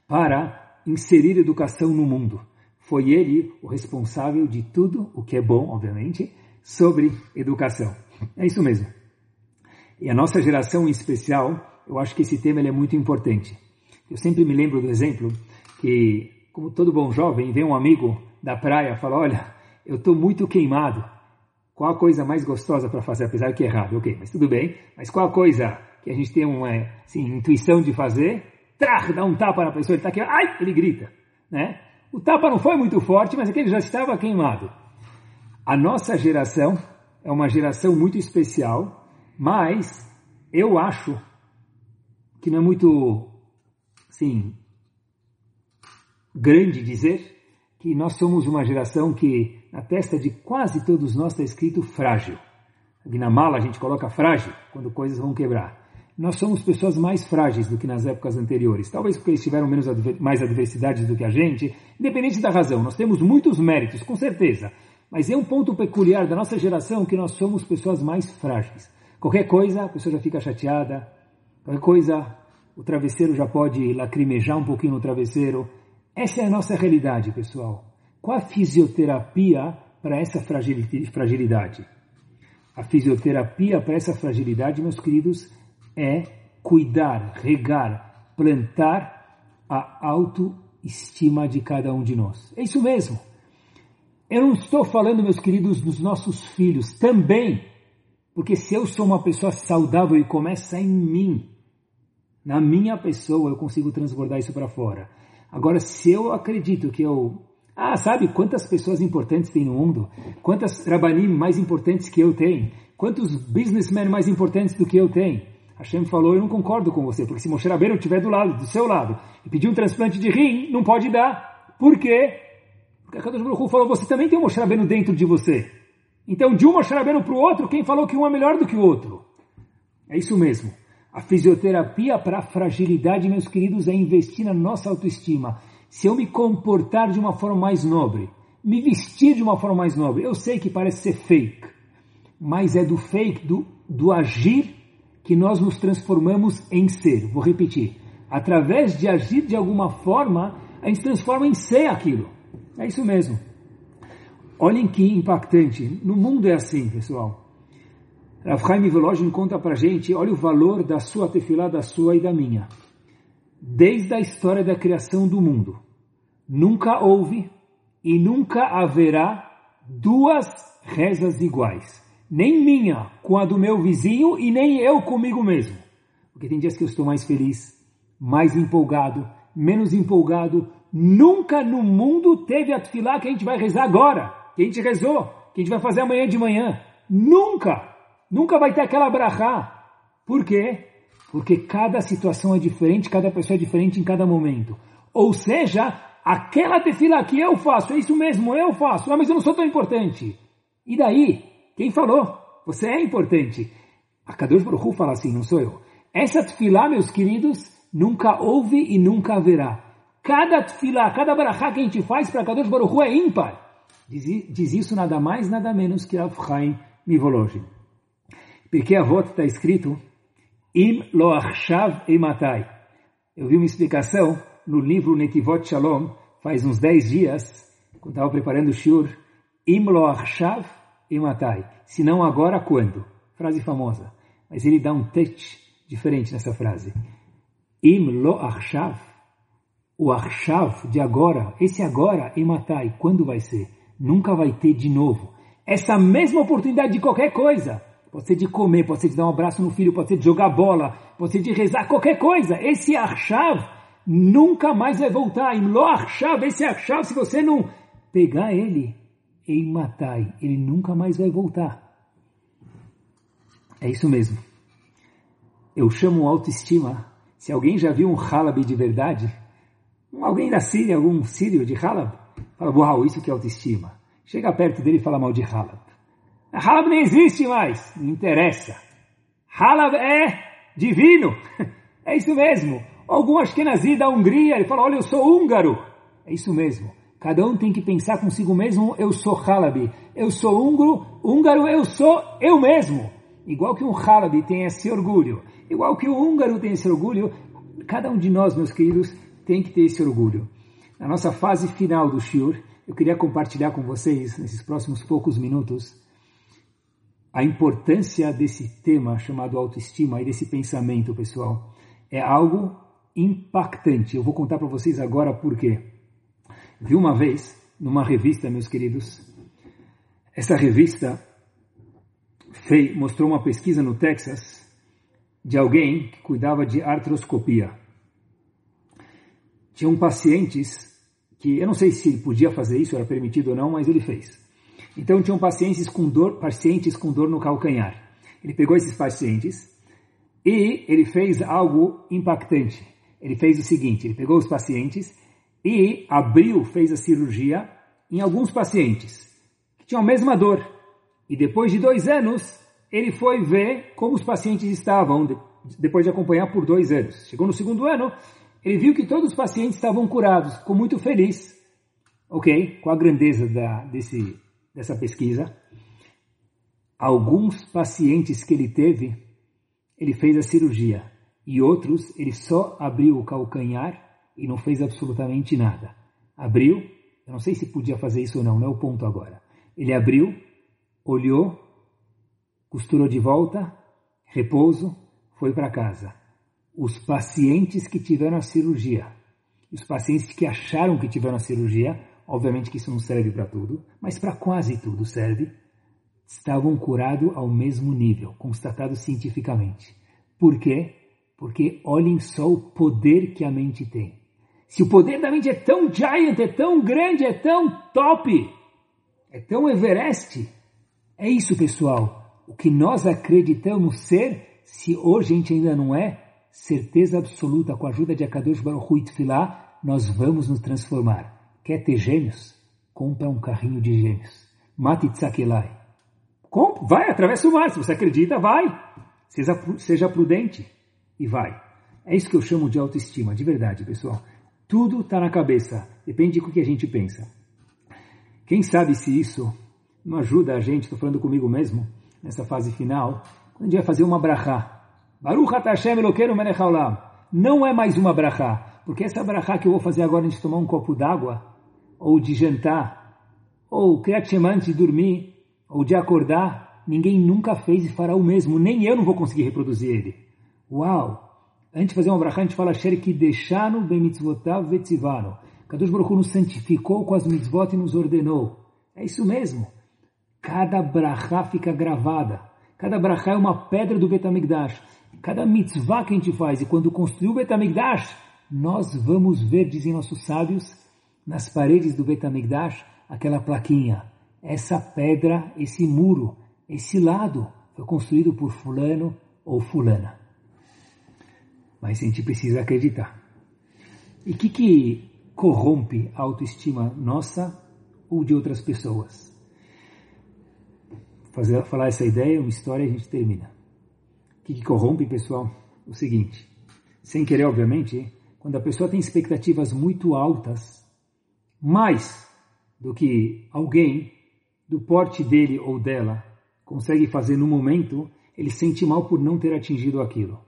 para inserir educação no mundo. Foi ele o responsável de tudo o que é bom, obviamente, sobre educação. É isso mesmo. E a nossa geração em especial, eu acho que esse tema é muito importante. Eu sempre me lembro do exemplo que, como todo bom jovem, vem um amigo da praia e fala, olha, eu estou muito queimado, qual a coisa mais gostosa para fazer, apesar que é errado, ok, mas tudo bem. Mas qual a coisa que a gente tem uma assim, intuição de fazer? Trach, dá um tapa na pessoa, ele está aqui, ai, ele grita. Né? O tapa não foi muito forte, mas é que ele já estava queimado. A nossa geração é uma geração muito especial, mas eu acho que não é muito, assim, grande dizer que nós somos uma geração que na testa de quase todos nós está escrito frágil. Aqui na mala a gente coloca frágil quando coisas vão quebrar. Nós somos pessoas mais frágeis do que nas épocas anteriores. Talvez porque eles tiveram menos mais adversidades do que a gente. Independente da razão, nós temos muitos méritos, com certeza. Mas é um ponto peculiar da nossa geração que nós somos pessoas mais frágeis. Qualquer coisa, a pessoa já fica chateada. Qualquer coisa, o travesseiro já pode lacrimejar um pouquinho no travesseiro. Essa é a nossa realidade, pessoal. Qual a fisioterapia para essa fragilidade? A fisioterapia para essa fragilidade, meus queridos, é cuidar, regar, plantar a autoestima de cada um de nós. É isso mesmo. Eu não estou falando, meus queridos, dos nossos filhos também, porque se eu sou uma pessoa saudável e começa em mim, na minha pessoa, eu consigo transbordar isso para fora. Agora, se eu acredito que eu. Ah, sabe quantas pessoas importantes tem no mundo? Quantas rabanim mais importantes que eu tenho? Quantos businessmen mais importantes do que eu tenho? Hashem falou, eu não concordo com você, porque se Moshe Rabbeinu estiver do lado, do seu lado, e pedir um transplante de rim, não pode dar. Por quê? Porque a Kadosh falou, você também tem um Moshe Rabbeinu dentro de você. Então, de um Moshe para o outro, quem falou que um é melhor do que o outro? É isso mesmo. A fisioterapia para a fragilidade, meus queridos, é investir na nossa autoestima. Se eu me comportar de uma forma mais nobre, me vestir de uma forma mais nobre, eu sei que parece ser fake, mas é do fake, do, do agir, que nós nos transformamos em ser. Vou repetir. Através de agir de alguma forma, a gente transforma em ser aquilo. É isso mesmo. Olhem que impactante. No mundo é assim, pessoal. Rav Chaim Volozhin conta pra gente, olha o valor da sua tefilá, da sua e da minha. Desde a história da criação do mundo, nunca houve e nunca haverá duas rezas iguais. Nem minha com a do meu vizinho e nem eu comigo mesmo. Porque tem dias que eu estou mais feliz, mais empolgado, menos empolgado. Nunca no mundo teve a tefilá que a gente vai rezar agora, que a gente rezou, que a gente vai fazer amanhã de manhã. Nunca! Nunca vai ter aquela brachá. Por quê? Porque cada situação é diferente, cada pessoa é diferente em cada momento. Ou seja, aquela tefila que eu faço, é isso mesmo, eu faço, ah, mas eu não sou tão importante. E daí? Quem falou? Você é importante. A Kadosh Baruch fala assim, não sou eu. Essa tefilá, meus queridos, nunca houve e nunca haverá. Cada tefilá, cada brachá que a gente faz para Kadosh Baruch é ímpar. Diz, diz, isso nada mais, nada menos que Rav Chaim Mivolojin. Porque a volta está escrito Im lo achshav ematai. Eu vi uma explicação no livro Netivot Shalom, faz uns 10 dias, quando estava preparando o shiur, Im lo achshav ematai. Se não agora, quando? Frase famosa. Mas ele dá um touch diferente nessa frase. Im lo. O achshav de agora, esse agora, ematai, quando vai ser? Nunca vai ter de novo. Essa mesma oportunidade de qualquer coisa pode ser de comer, pode ser de dar um abraço no filho, pode ser de jogar bola, pode ser de rezar, qualquer coisa. Esse Arshav nunca mais vai voltar. Em Lo Arshav, esse Arshav, se você não pegar ele em Matai, ele nunca mais vai voltar. É isso mesmo. Eu chamo autoestima. Se alguém já viu um Halab de verdade, alguém da Síria, algum sírio de Halab, fala, uau, isso que é autoestima. Chega perto dele e fala mal de Halab. Halab nem existe mais, não interessa. Halab é divino, [laughs] é isso mesmo. Algum Ashkenazi da Hungria, ele fala, olha, eu sou húngaro. É isso mesmo. Cada um tem que pensar consigo mesmo, eu sou Halab, eu sou húngaro, húngaro, eu sou eu mesmo. Igual que um Halab tem esse orgulho, igual que o húngaro tem esse orgulho, cada um de nós, meus queridos, tem que ter esse orgulho. Na nossa fase final do Shiur, eu queria compartilhar com vocês, nesses próximos poucos minutos, a importância desse tema chamado autoestima e desse pensamento, pessoal, é algo impactante. Eu vou contar para vocês agora por quê. Vi uma vez, numa revista, meus queridos, essa revista fez, mostrou uma pesquisa no Texas de alguém que cuidava de artroscopia. Tinham pacientes que, eu não sei se ele podia fazer isso, era permitido ou não, mas ele fez. Então tinham pacientes com dor, pacientes com dor no calcanhar. Ele pegou esses pacientes e ele fez algo impactante. Ele fez o seguinte: ele pegou os pacientes e abriu, fez a cirurgia em alguns pacientes que tinham a mesma dor. E depois de dois anos, ele foi ver como os pacientes estavam, depois de acompanhar por dois anos. Chegou no segundo ano, ele viu que todos os pacientes estavam curados, ficou muito feliz, ok? Com a grandeza da, desse dessa pesquisa, alguns pacientes que ele teve, ele fez a cirurgia e outros ele só abriu o calcanhar e não fez absolutamente nada. Abriu, eu não sei se podia fazer isso ou não, não é o ponto agora. Ele abriu, olhou, costurou de volta, repouso, foi para casa. Os pacientes que tiveram a cirurgia, os pacientes que acharam que tiveram a cirurgia, obviamente que isso não serve para tudo, mas para quase tudo serve, estavam curados ao mesmo nível, constatado cientificamente. Por quê? Porque olhem só o poder que a mente tem. Se o poder da mente é tão giant, é tão grande, é tão top, é tão Everest, é isso, pessoal. O que nós acreditamos ser, se hoje a gente ainda não é, certeza absoluta, com a ajuda de Akadosh Baruch Hu nós vamos nos transformar. Quer ter gêmeos? Compra um carrinho de gêmeos. Mate Tsakelai. Vai, atravessa o mar. Se você acredita, vai. Seja, seja prudente e vai. É isso que eu chamo de autoestima, de verdade, pessoal. Tudo está na cabeça. Depende do que a gente pensa. Quem sabe se isso não ajuda a gente, estou falando comigo mesmo, nessa fase final, quando a gente vai fazer uma brachá. Baruch Hashem Elokeinu Melech Haolam. Não é mais uma brachá, porque essa brachá que eu vou fazer agora antes de tomar um copo d'água, ou de jantar, ou Kriyat antes de dormir, ou de acordar, ninguém nunca fez e fará o mesmo, nem eu não vou conseguir reproduzir ele. Uau! Antes de fazer uma brachá, a gente fala Sherki Deshanu Bemitzvotav Vetzivano. Kadosh Baruch nos santificou com as mitzvot e nos ordenou. É isso mesmo. Cada brachá fica gravada. Cada brachá é uma pedra do Betamigdash. Cada mitzvah que a gente faz, e quando construiu o Betamigdash, nós vamos ver, dizem nossos sábios, nas paredes do Betamigdash, aquela plaquinha. Essa pedra, esse muro, esse lado, foi construído por fulano ou fulana. Mas a gente precisa acreditar. E o que, que corrompe a autoestima nossa ou de outras pessoas? fazer, falar essa ideia, uma história a gente termina. Que, que corrompe, pessoal? O seguinte, sem querer, obviamente, quando a pessoa tem expectativas muito altas, mais do que alguém do porte dele ou dela consegue fazer no momento, ele sente mal por não ter atingido aquilo.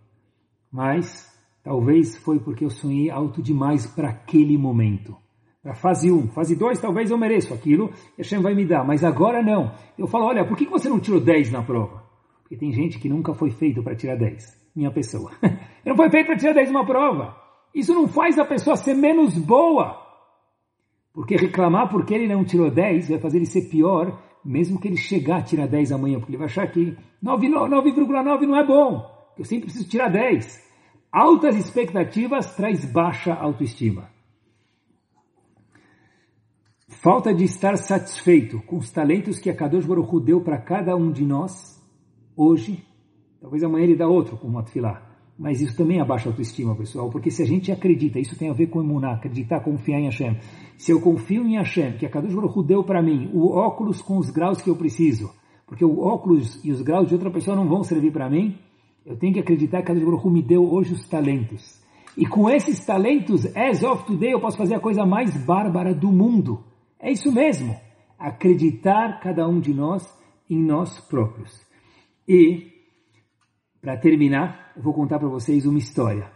Mas talvez foi porque eu sonhei alto demais para aquele momento para fase 1. Fase 2, talvez eu mereço aquilo, e Hashem vai me dar, mas agora não. Eu falo, olha, por que você não tirou 10 na prova? Porque tem gente que nunca foi feito para tirar 10. Minha pessoa. [laughs] não foi feito para tirar 10 numa prova. Isso não faz a pessoa ser menos boa. Porque reclamar porque ele não tirou 10 vai fazer ele ser pior, mesmo que ele chegar a tirar 10 amanhã, porque ele vai achar que 9,9 não é bom, eu sempre preciso tirar 10. Altas expectativas traz baixa autoestima. Falta de estar satisfeito com os talentos que a Kadosh Baruch Hu deu para cada um de nós hoje. Talvez amanhã ele dá outro com o Matfilá. Mas isso também abaixa a autoestima, pessoal, porque se a gente acredita, isso tem a ver com emuná, acreditar, confiar em Hashem. Se eu confio em Hashem, que a Kadosh Baruch deu para mim o óculos com os graus que eu preciso, porque o óculos e os graus de outra pessoa não vão servir para mim, eu tenho que acreditar que a Kadosh Baruch me deu hoje os talentos. E com esses talentos, as of today, eu posso fazer a coisa mais bárbara do mundo é isso mesmo, acreditar cada um de nós em nós próprios. E, para terminar, eu vou contar para vocês uma história.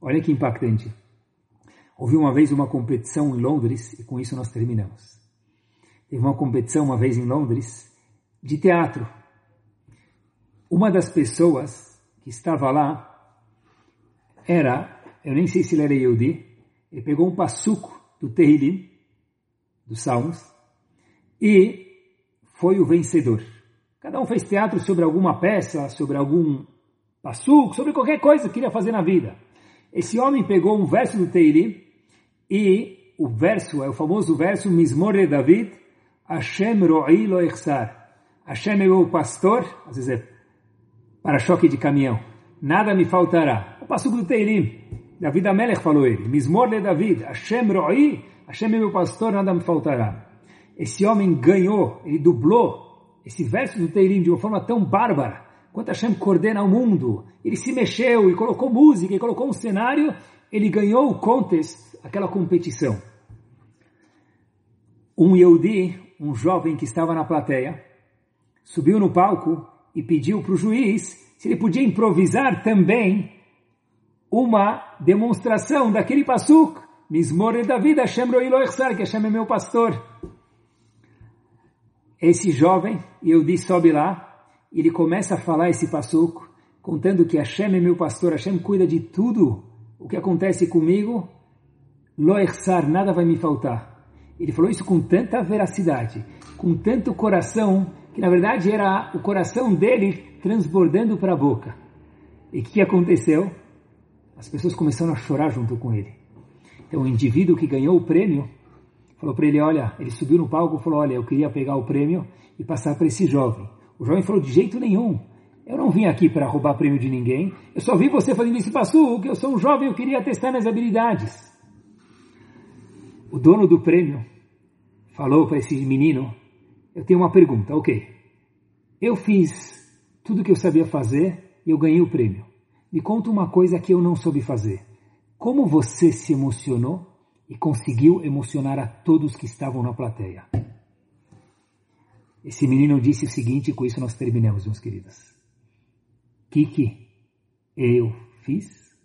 Olha que impactante. Houve uma vez uma competição em Londres, e com isso nós terminamos. Teve uma competição uma vez em Londres de teatro. Uma das pessoas que estava lá era, eu nem sei se ele era Yehudi, ele pegou um passuco do Tehillim dos Salmos, e foi o vencedor. Cada um fez teatro sobre alguma peça, sobre algum passuco, sobre qualquer coisa que queria fazer na vida. Esse homem pegou um verso do Teirim e o verso é o famoso verso Mismor de David, Hashem ro'i lo echsar. Hashem é o pastor, às vezes é para-choque de caminhão. Nada me faltará. O passuco do Teirim. David Amelech falou ele. Mismor de David, Hashem ro'i Hashem é meu pastor, nada me faltará. Esse homem ganhou, ele dublou esse verso do Teirim de uma forma tão bárbara, quanto Hashem coordena o mundo. Ele se mexeu e colocou música, e colocou um cenário, ele ganhou o contest, aquela competição. Um Yehudi, um jovem que estava na plateia, subiu no palco e pediu para o juiz se ele podia improvisar também uma demonstração daquele pasuk Mismor David, Hashem Roilo Echsar, que Hashem é meu pastor. Esse jovem, Yehudi, sobe lá, e ele começa a falar esse passuco, contando que Hashem é meu pastor, Hashem cuida de tudo o que acontece comigo, Lo Echsar, nada vai me faltar. Ele falou isso com tanta veracidade, com tanto coração, que na verdade era o coração dele transbordando para a boca. E o que aconteceu? As pessoas começaram a chorar junto com ele. Então o indivíduo que ganhou o prêmio falou para ele, olha, ele subiu no palco e falou, olha, eu queria pegar o prêmio e passar para esse jovem. O jovem falou, de jeito nenhum, eu não vim aqui para roubar prêmio de ninguém, eu só vi você fazendo esse passo, que eu sou um jovem, eu queria testar minhas habilidades. O dono do prêmio falou para esse menino, eu tenho uma pergunta, ok, eu fiz tudo o que eu sabia fazer e eu ganhei o prêmio. Me conta uma coisa que eu não soube fazer. Como você se emocionou e conseguiu emocionar a todos que estavam na plateia? Esse menino disse o seguinte, e com isso nós terminamos, meus queridos. Kiki, Eu fiz?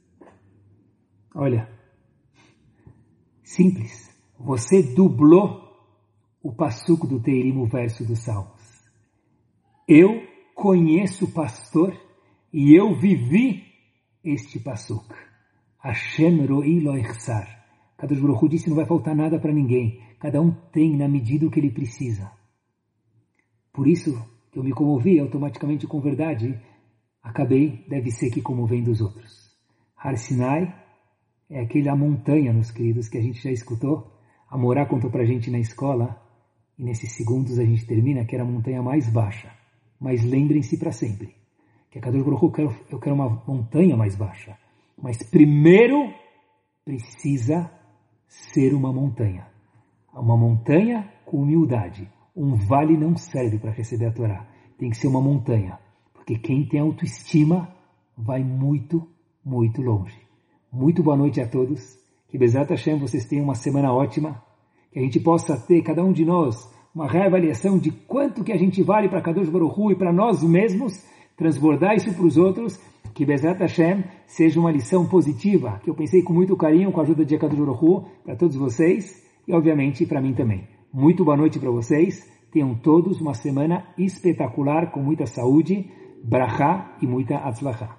Olha, simples. Você dublou o passuco do Teirim, o verso dos Salmos. Eu conheço o pastor e eu vivi este passuco. Hashem ro'i lo. Kadosh Baruch disse não vai faltar nada para ninguém. Cada um tem na medida o que ele precisa. Por isso que eu me comovi automaticamente com verdade. Acabei, deve ser que comovendo os outros. Har Sinai é aquela montanha, meus queridos, que a gente já escutou. A Morá contou para a gente na escola. E nesses segundos a gente termina que era a montanha mais baixa. Mas lembrem-se para sempre que a Kadosh Baruch eu quero uma montanha mais baixa. Mas primeiro precisa ser uma montanha. Uma montanha com humildade. Um vale não serve para receber a Torá. Tem que ser uma montanha. Porque quem tem autoestima vai muito, muito longe. Muito boa noite a todos. Que Bezat Hashem vocês tenham uma semana ótima. Que a gente possa ter, cada um de nós, uma reavaliação de quanto que a gente vale para Kadosh Baruch e para nós mesmos, transbordar isso para os outros que Bezat Hashem seja uma lição positiva, que eu pensei com muito carinho, com a ajuda de Akadosh Baruch para todos vocês e, obviamente, para mim também. Muito boa noite para vocês. Tenham todos uma semana espetacular, com muita saúde, brachá e muita atzlachá.